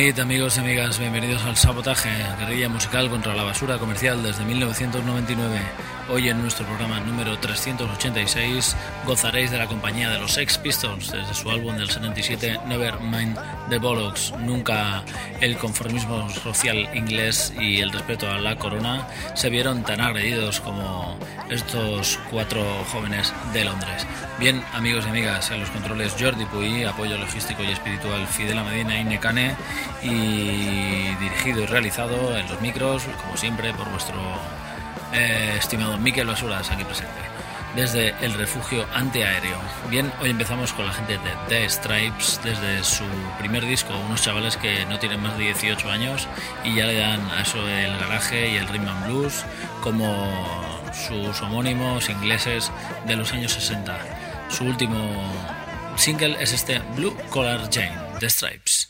Buenas amigos y amigas, bienvenidos al Sabotaje, guerrilla musical contra la basura comercial desde 1999. Hoy en nuestro programa número 386 gozaréis de la compañía de los Sex Pistols desde su álbum del 77 Nevermind the Bollocks. Nunca el conformismo social inglés y el respeto a la corona se vieron tan agredidos como estos cuatro jóvenes de Londres. Bien, amigos y amigas, en los controles Jordi Puy, apoyo logístico y espiritual Fidela Medina y Necane, y dirigido y realizado en los micros, como siempre, por vuestro eh, estimado Miquel Basuras, aquí presente, desde el refugio antiaéreo. Bien, hoy empezamos con la gente de The Stripes, desde su primer disco, unos chavales que no tienen más de 18 años y ya le dan a eso el garaje y el rhythm and blues como sus homónimos ingleses de los años 60. Su último single es este Blue Collar Jane, The Stripes.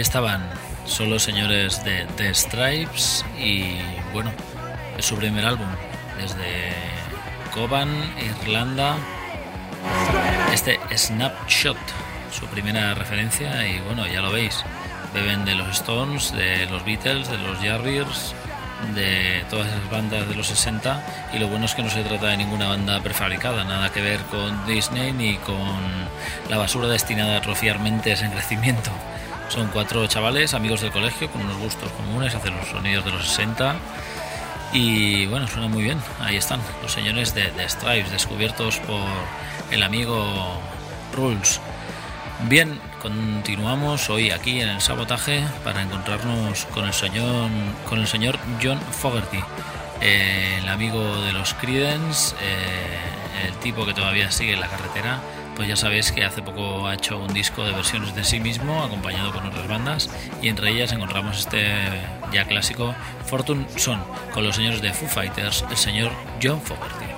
Estaban, son los señores de The Stripes y bueno, es su primer álbum desde Coban, Irlanda. Este Snapshot, su primera referencia y bueno, ya lo veis, beben de los Stones, de los Beatles, de los Jarriers, de todas esas bandas de los 60 y lo bueno es que no se trata de ninguna banda prefabricada, nada que ver con Disney ni con la basura destinada a atrofiar mentes en crecimiento. Son cuatro chavales, amigos del colegio, con unos gustos comunes, hacen los sonidos de los 60. Y bueno, suena muy bien. Ahí están, los señores de, de Stripes, descubiertos por el amigo Rules. Bien, continuamos hoy aquí en el sabotaje para encontrarnos con el señor, con el señor John Fogerty, el amigo de los Creedence, eh, el tipo que todavía sigue en la carretera pues ya sabéis que hace poco ha hecho un disco de versiones de sí mismo, acompañado con otras bandas, y entre ellas encontramos este ya clásico Fortune Son, con los señores de Foo Fighters, el señor John Fogerty.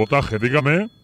Sabotaje, dígame.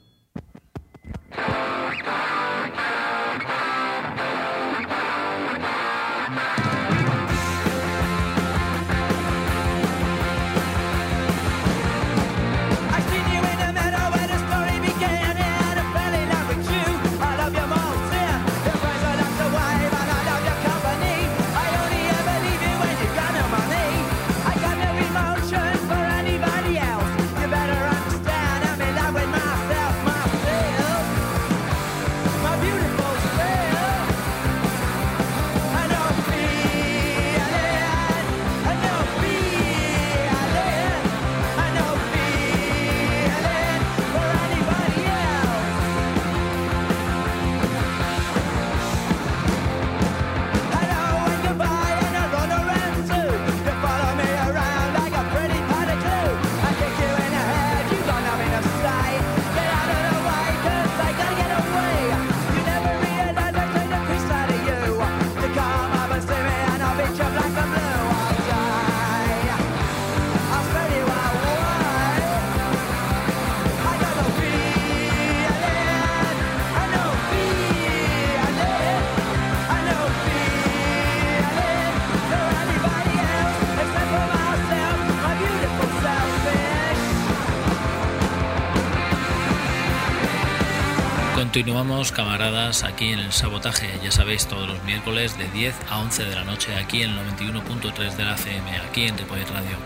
Continuamos, camaradas, aquí en el sabotaje, ya sabéis, todos los miércoles de 10 a 11 de la noche, aquí en el 91.3 de la CM, aquí en Ripollet Radio.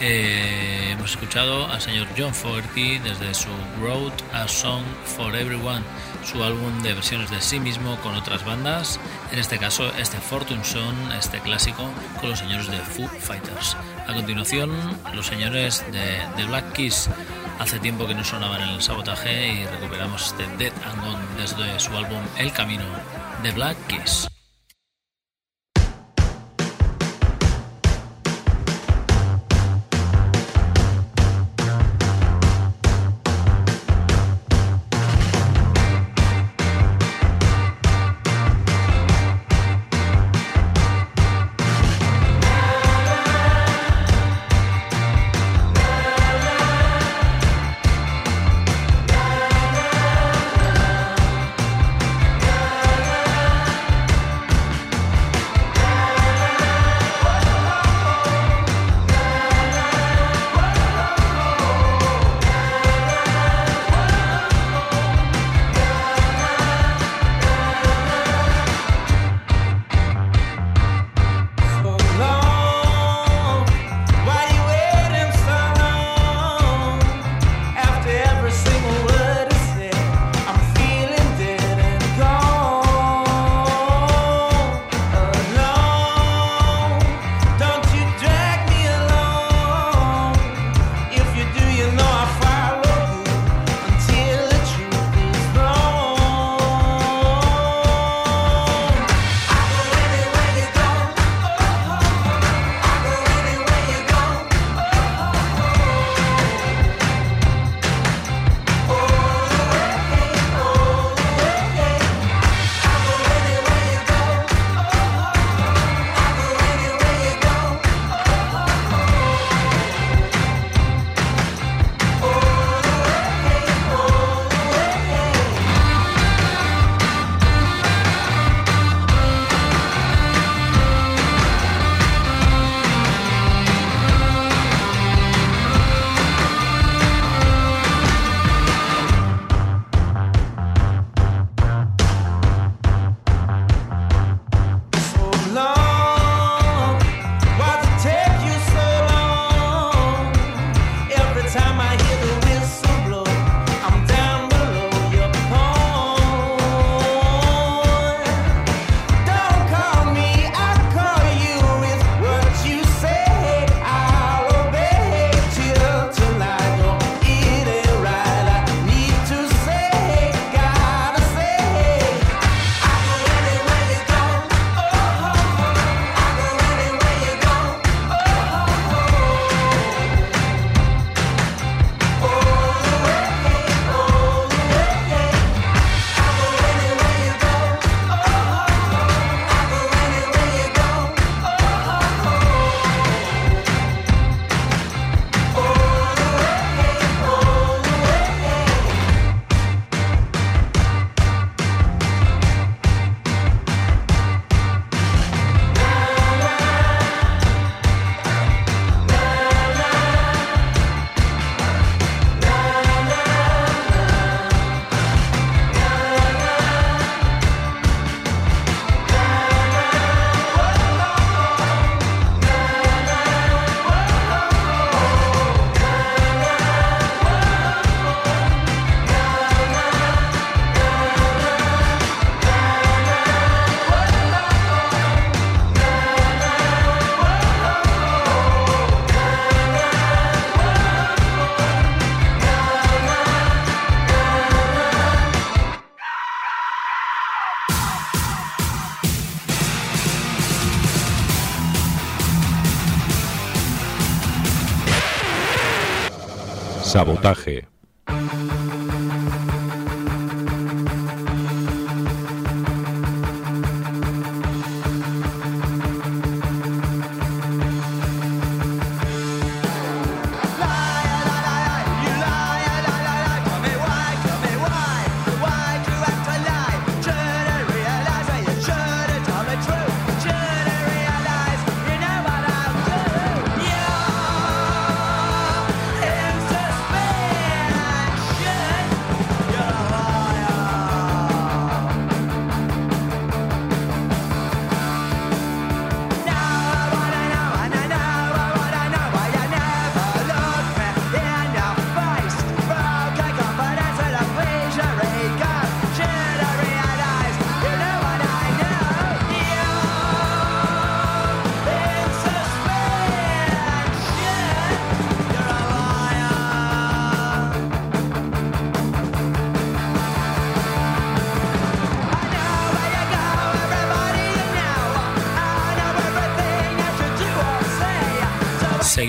Eh, hemos escuchado al señor John Fogerty desde su Road a Song for Everyone, su álbum de versiones de sí mismo con otras bandas, en este caso este Fortune Son, este clásico, con los señores de Foo Fighters. A continuación, los señores de The Black Keys Hace tiempo que no sonaban en el sabotaje y recuperamos este Dead and Gone desde su álbum El Camino de Black Kiss. Sabotaje.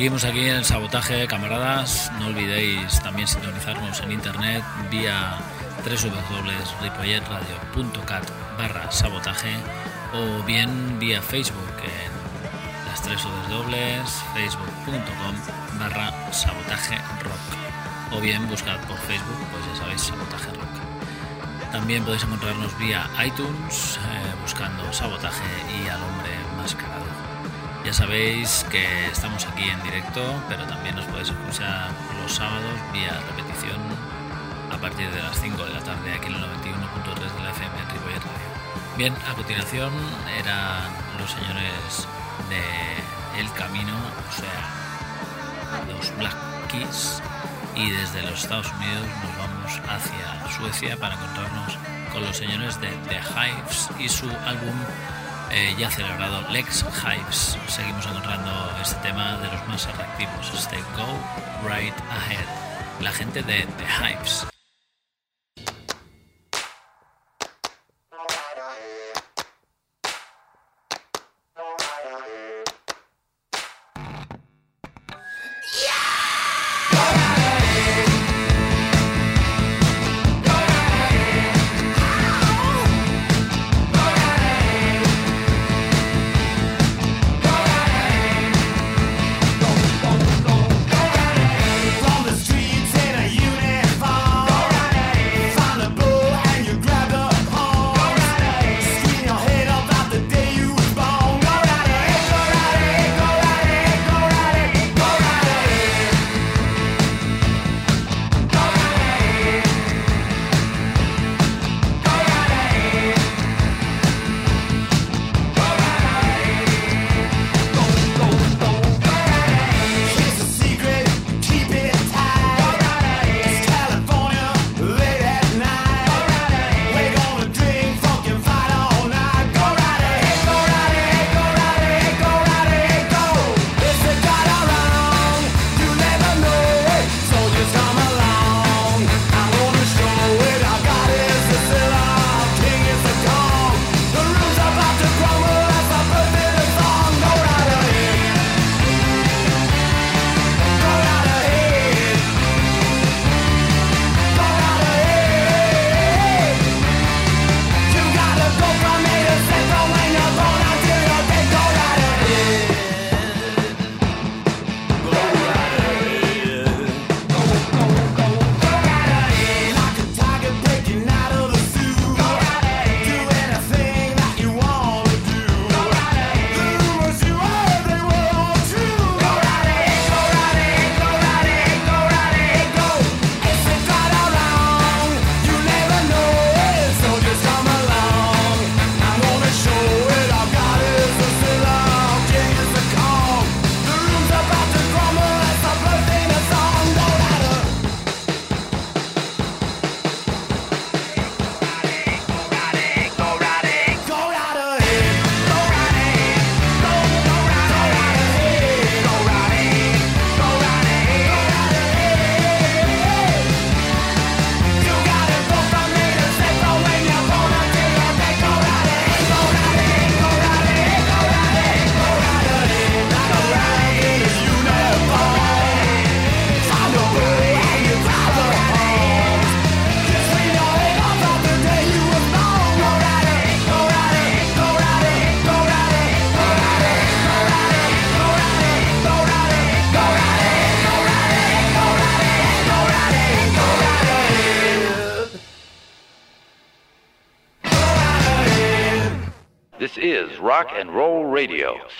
Seguimos aquí en Sabotaje, camaradas. No olvidéis también sintonizarnos en internet vía www.ripolletradio.cat barra sabotaje o bien vía Facebook en las tres dobles facebook.com barra sabotaje rock o bien buscad por Facebook, pues ya sabéis, sabotaje rock. También podéis encontrarnos vía iTunes eh, buscando sabotaje y al hombre. Ya sabéis que estamos aquí en directo, pero también nos podéis escuchar los sábados vía repetición a partir de las 5 de la tarde aquí en el 91.3 de la FM en Radio. Bien, a continuación eran los señores de El Camino, o sea, los Black Keys, y desde los Estados Unidos nos vamos hacia Suecia para encontrarnos con los señores de The Hives y su álbum eh, ya celebrado Lex Hives. Seguimos encontrando este tema de los más atractivos, este Go Right Ahead, la gente de The Hives.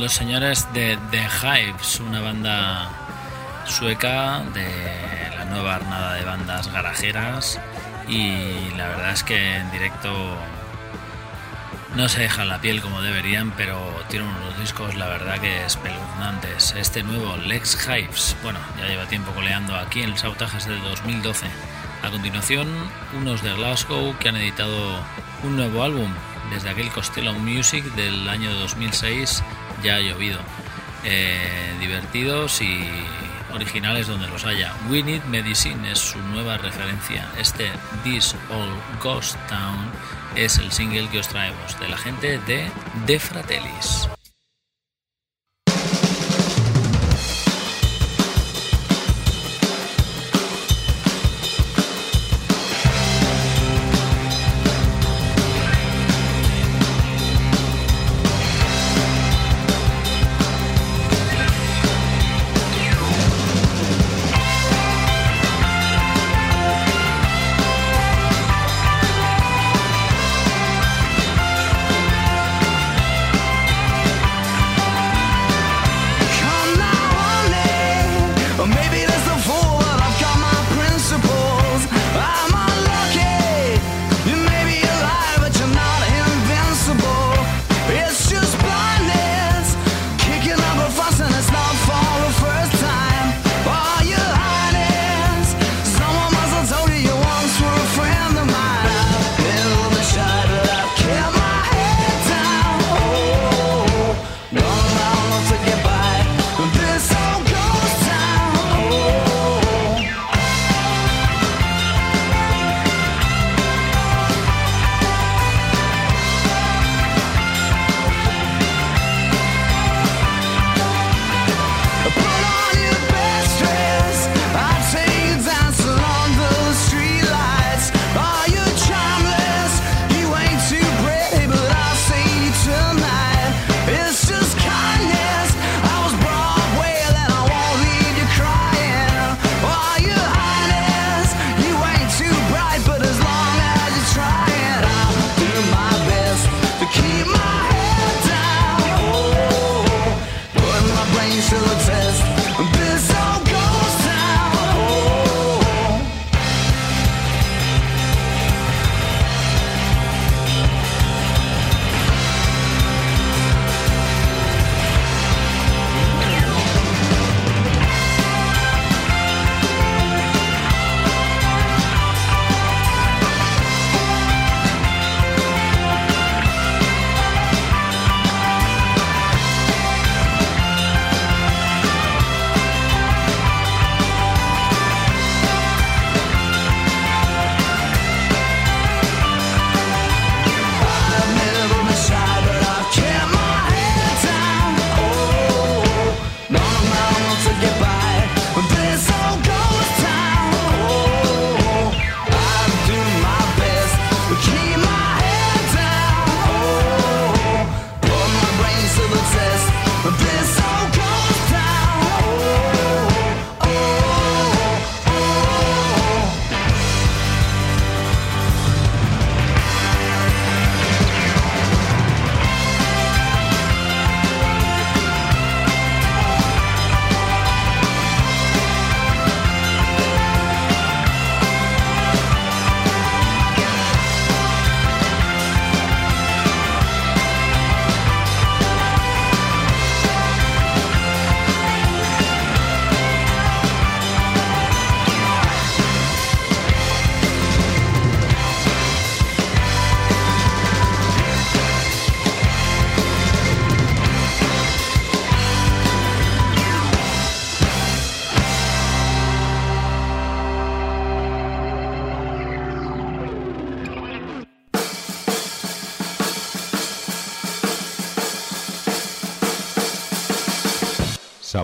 Los señores de The Hives, una banda sueca de la nueva armada de bandas garajeras y la verdad es que en directo no se dejan la piel como deberían, pero tienen unos discos la verdad que espeluznantes. Este nuevo Lex Hives, bueno, ya lleva tiempo coleando aquí en el Sabotajes del 2012. A continuación, unos de Glasgow que han editado un nuevo álbum desde aquel Costello Music del año 2006 ya ha llovido. Eh, divertidos y originales donde los haya. We Need Medicine es su nueva referencia. Este This All Ghost Town es el single que os traemos de la gente de De Fratellis.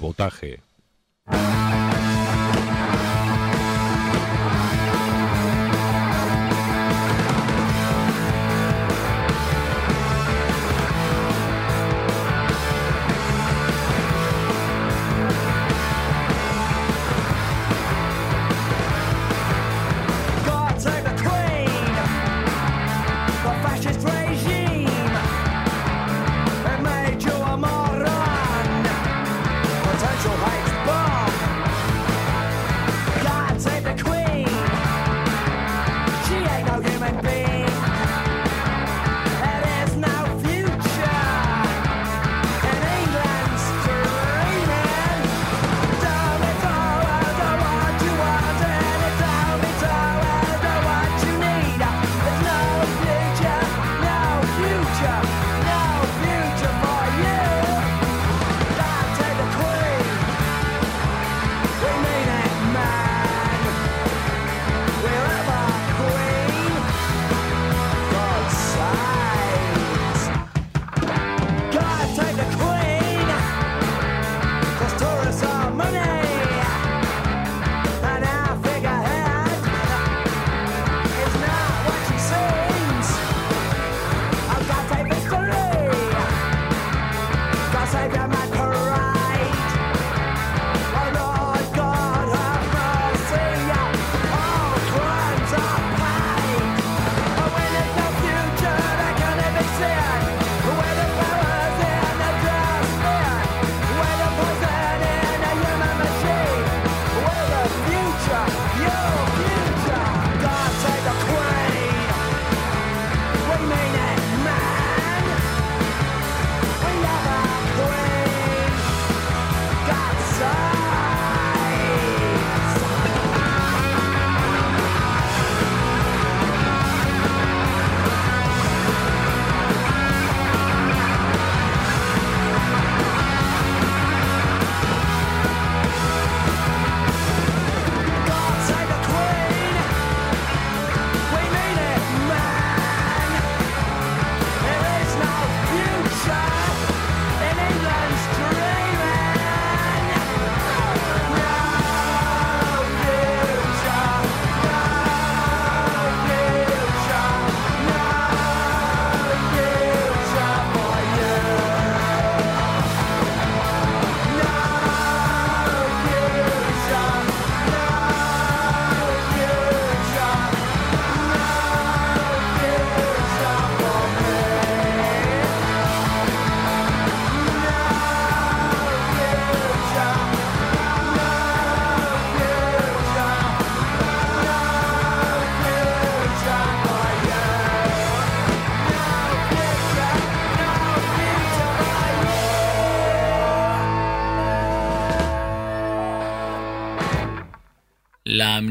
Sabotaje.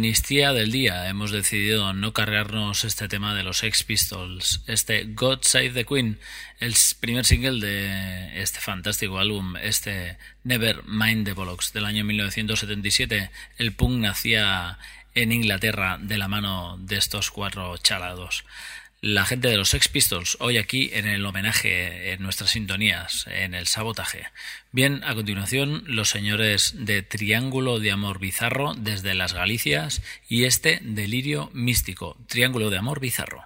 Amnistía del día hemos decidido no cargarnos este tema de los Ex Pistols, este God Save the Queen, el primer single de este fantástico álbum, este Never Mind the Bollocks del año 1977. El punk nacía en Inglaterra de la mano de estos cuatro chalados la gente de los Sex Pistols, hoy aquí en el homenaje, en nuestras sintonías, en el sabotaje. Bien, a continuación, los señores de Triángulo de Amor Bizarro desde las Galicias y este Delirio Místico, Triángulo de Amor Bizarro.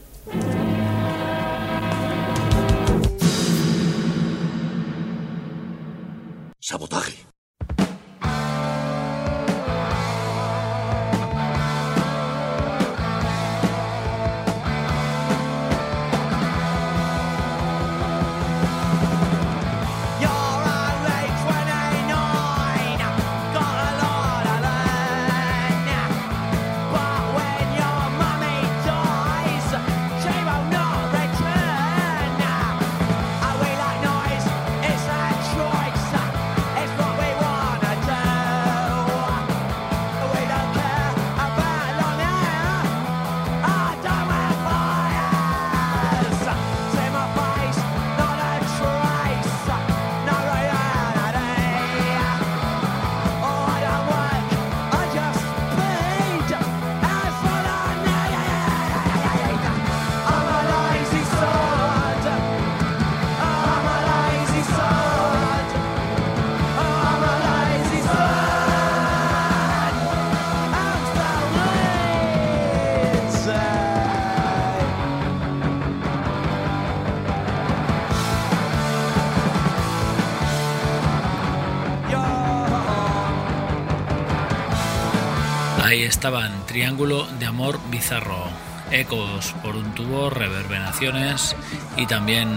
Estaban Triángulo de Amor Bizarro, ecos por un tubo, reverberaciones y también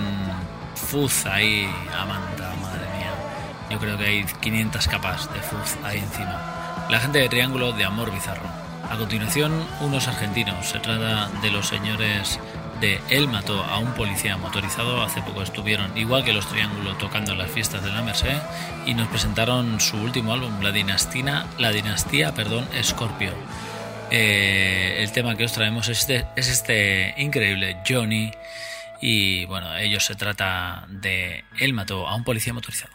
fuzz ahí, Amanda, madre mía. Yo creo que hay 500 capas de fuzz ahí encima. La gente de Triángulo de Amor Bizarro. A continuación, unos argentinos. Se trata de los señores de Él mató a un policía motorizado. Hace poco estuvieron, igual que los Triángulos, tocando las fiestas de la Merced y nos presentaron su último álbum, La Dinastía, la dinastía perdón, Scorpio. Eh, el tema que os traemos es este, es este increíble Johnny. Y bueno, ellos se trata de Él mató a un policía motorizado.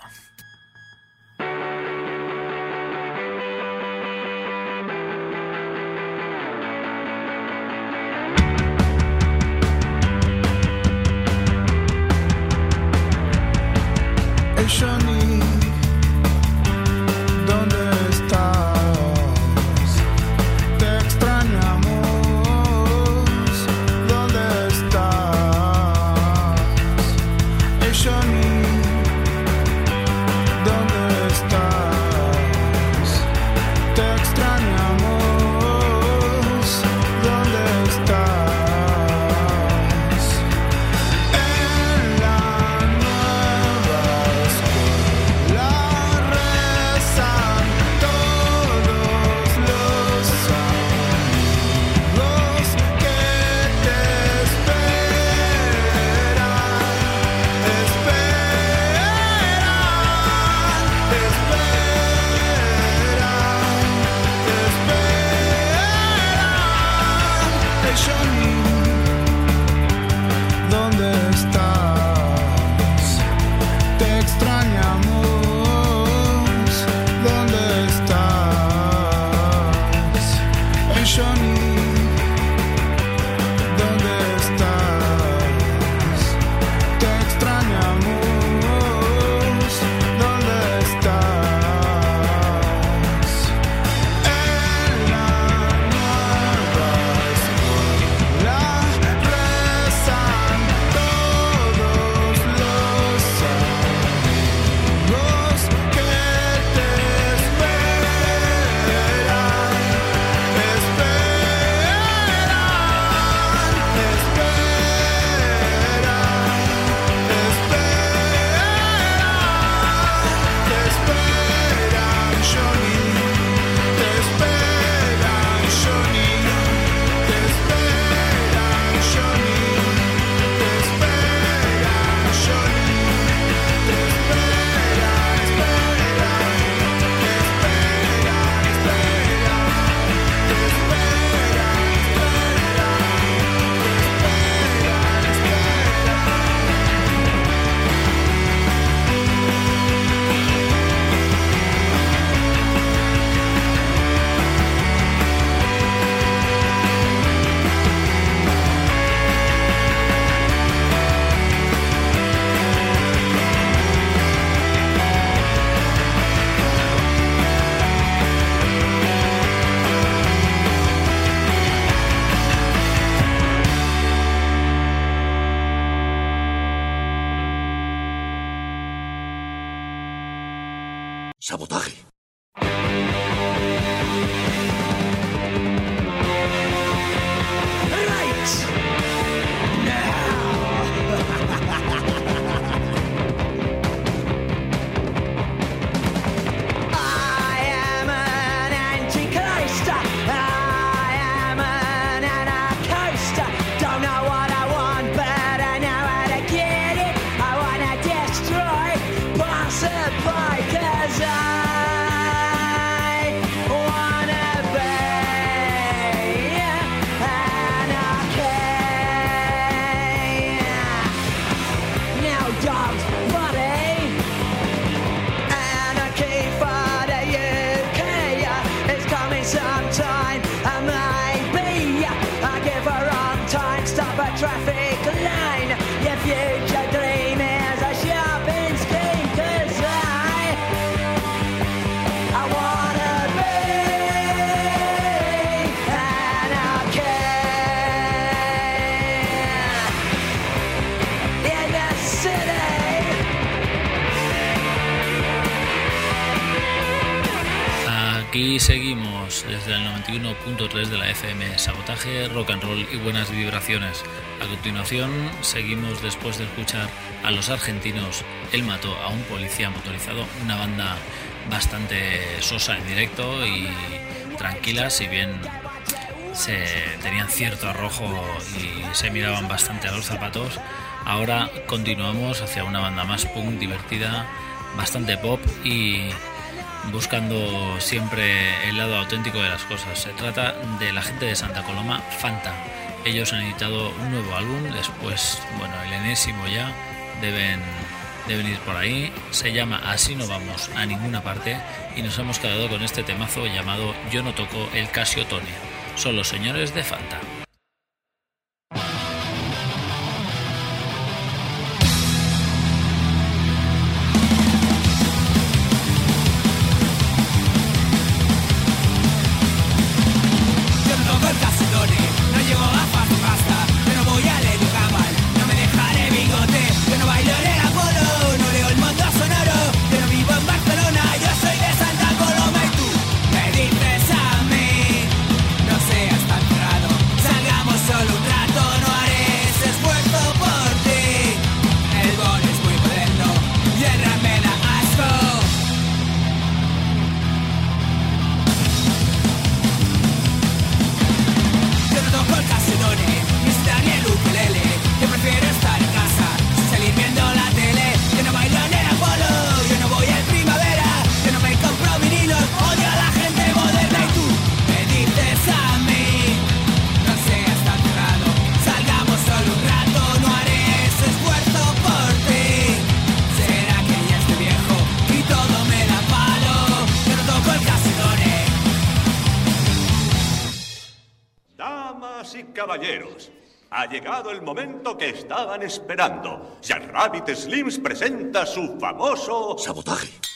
91.3 de la FM, sabotaje, rock and roll y buenas vibraciones. A continuación, seguimos después de escuchar a los argentinos El Mató a un policía motorizado, una banda bastante sosa en directo y tranquila, si bien se tenían cierto arrojo y se miraban bastante a los zapatos. Ahora continuamos hacia una banda más punk, divertida, bastante pop y buscando siempre el lado auténtico de las cosas. Se trata de la gente de Santa Coloma, Fanta. Ellos han editado un nuevo álbum, después, bueno, el enésimo ya, deben, deben ir por ahí. Se llama Así no vamos a ninguna parte y nos hemos quedado con este temazo llamado Yo no toco el Casio Tony. Son los señores de Fanta. esperando. Jack Rabbit Slims presenta su famoso... Sabotaje.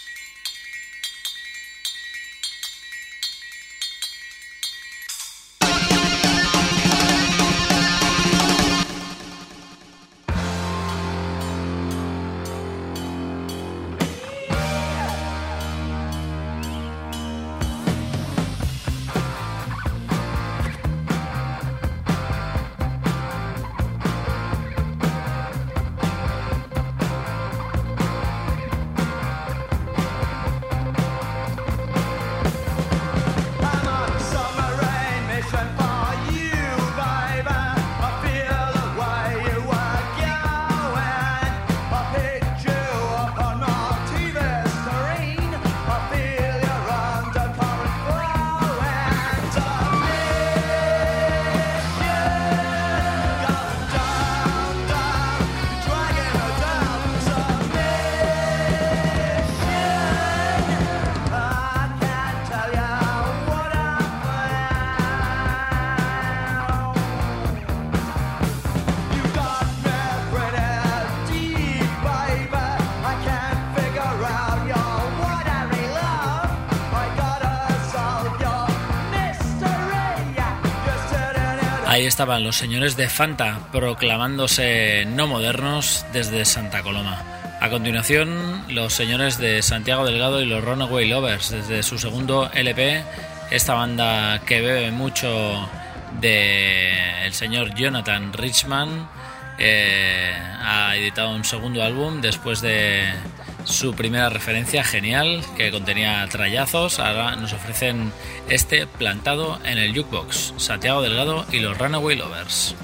estaban los señores de Fanta proclamándose no modernos desde Santa Coloma. A continuación, los señores de Santiago Delgado y los Runaway Lovers desde su segundo LP, esta banda que bebe mucho de señor Jonathan Richman, eh, ha editado un segundo álbum después de su primera referencia genial que contenía trayazos. Ahora nos ofrecen este plantado en el jukebox, Santiago Delgado y los Runaway Lovers.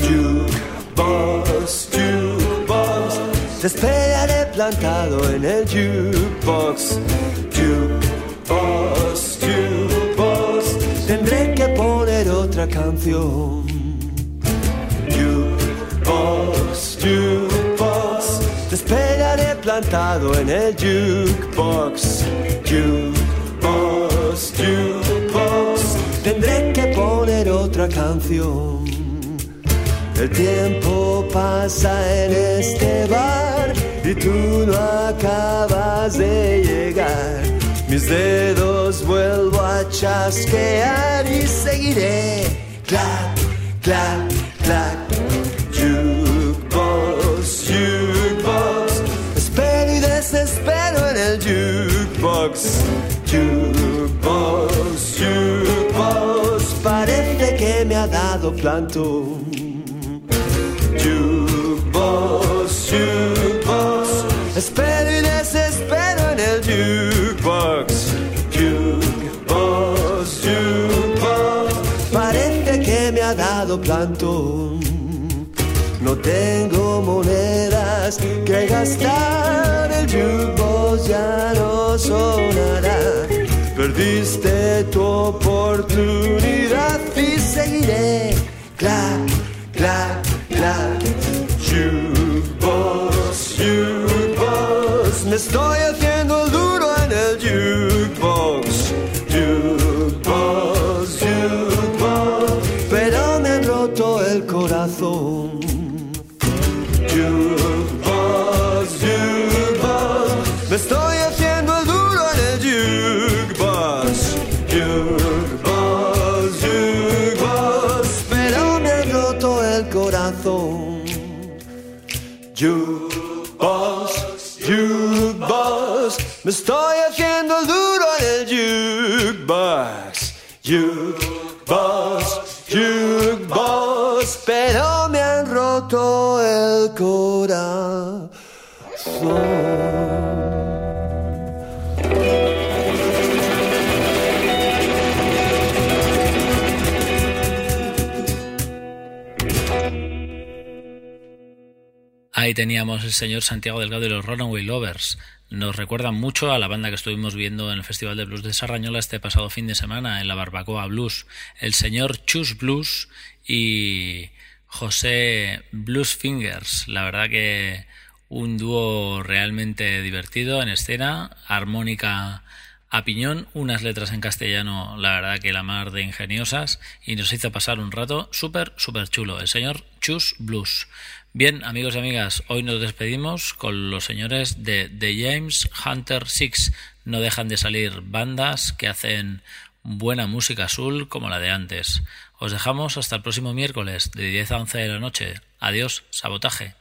Jukebox, jukebox, te esperaré plantado en el. Jukebox, canción. Jukebox, jukebox, te esperaré plantado en el jukebox. Jukebox, jukebox, tendré que poner otra canción. El tiempo pasa en este bar y tú no acabas de llegar. Mis dedos vuelvo a chasquear y seguiré. Clac, clac, clac. Jukebox, jukebox. Espero y desespero en el jukebox. Jukebox, jukebox. Parece que me ha dado plantón. Jukebox, jukebox. Espero y desespero en el. Jukebox, plantón. No tengo monedas que gastar. El jukebox ya no sonará. Perdiste tu oportunidad y seguiré. Clac, clac, clac. Jukebox, jukebox. Me estoy estoy haciendo duro en el jukebox. Jukebox, jukebox. Pero me han roto el corazón. Ahí teníamos el señor Santiago Delgado y los Runaway Lovers. Nos recuerdan mucho a la banda que estuvimos viendo en el Festival de Blues de Sarrañola este pasado fin de semana en la Barbacoa Blues. El señor Chus Blues y José Blues Fingers. La verdad que un dúo realmente divertido en escena, armónica a piñón, unas letras en castellano, la verdad que la mar de ingeniosas, y nos hizo pasar un rato súper, súper chulo. El señor Chus Blues. Bien, amigos y amigas, hoy nos despedimos con los señores de The James Hunter Six. No dejan de salir bandas que hacen buena música azul como la de antes. Os dejamos hasta el próximo miércoles de 10 a 11 de la noche. Adiós, sabotaje.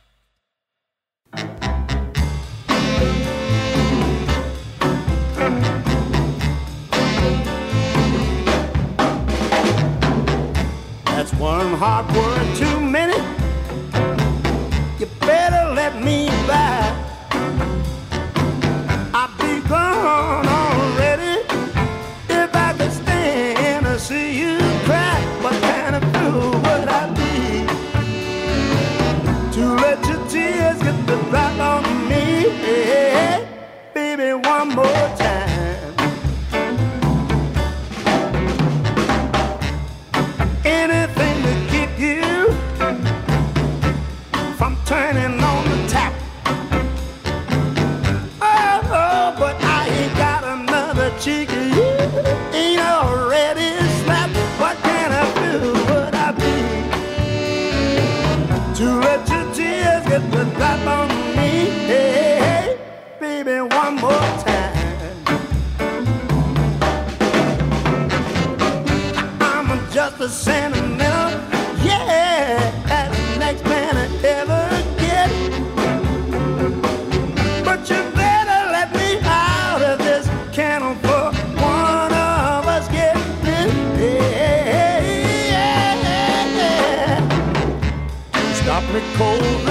back. The sentimental. Yeah, that's the next man I ever get. But you better let me out of this kennel for one of us get yeah. You stopped me cold